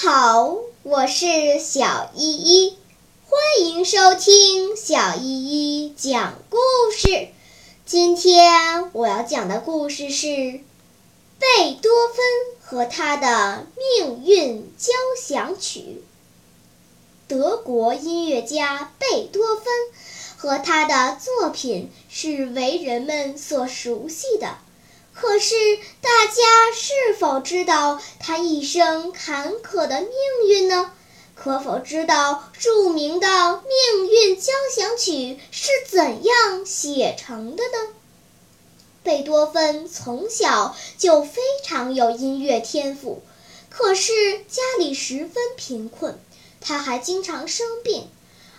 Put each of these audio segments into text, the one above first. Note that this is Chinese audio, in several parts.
好，我是小依依，欢迎收听小依依讲故事。今天我要讲的故事是《贝多芬和他的命运交响曲》。德国音乐家贝多芬和他的作品是为人们所熟悉的。可是，大家是否知道他一生坎坷的命运呢？可否知道著名的《命运交响曲》是怎样写成的呢？贝多芬从小就非常有音乐天赋，可是家里十分贫困，他还经常生病。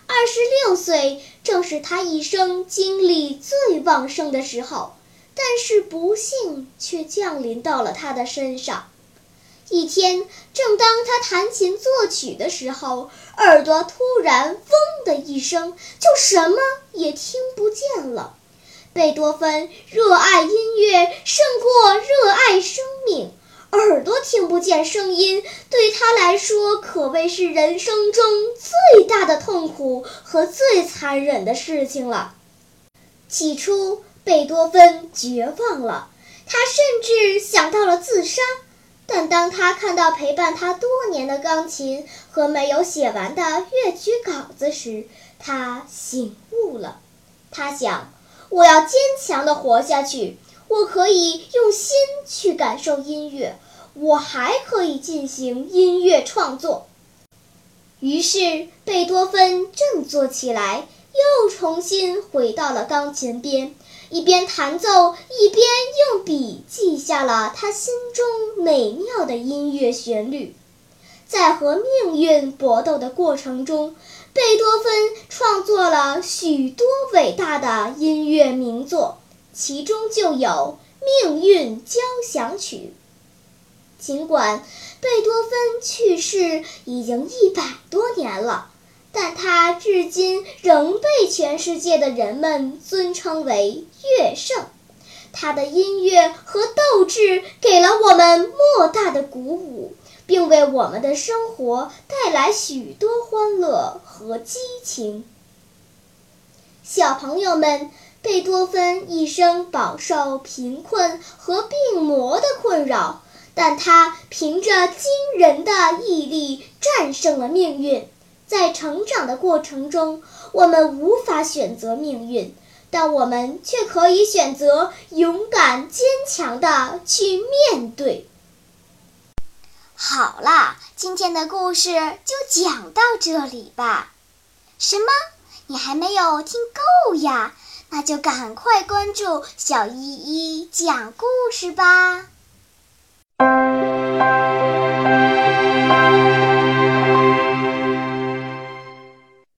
二十六岁正是他一生精力最旺盛的时候。但是不幸却降临到了他的身上。一天，正当他弹琴作曲的时候，耳朵突然“嗡”的一声，就什么也听不见了。贝多芬热爱音乐胜过热爱生命，耳朵听不见声音，对他来说可谓是人生中最大的痛苦和最残忍的事情了。起初。贝多芬绝望了，他甚至想到了自杀。但当他看到陪伴他多年的钢琴和没有写完的乐曲稿子时，他醒悟了。他想：我要坚强地活下去，我可以用心去感受音乐，我还可以进行音乐创作。于是，贝多芬振作起来，又重新回到了钢琴边。一边弹奏，一边用笔记下了他心中美妙的音乐旋律。在和命运搏斗的过程中，贝多芬创作了许多伟大的音乐名作，其中就有《命运交响曲》。尽管贝多芬去世已经一百多年了。但他至今仍被全世界的人们尊称为乐圣，他的音乐和斗志给了我们莫大的鼓舞，并为我们的生活带来许多欢乐和激情。小朋友们，贝多芬一生饱受贫困和病魔的困扰，但他凭着惊人的毅力战胜了命运。在成长的过程中，我们无法选择命运，但我们却可以选择勇敢坚强的去面对。好啦，今天的故事就讲到这里吧。什么？你还没有听够呀？那就赶快关注小依依讲故事吧。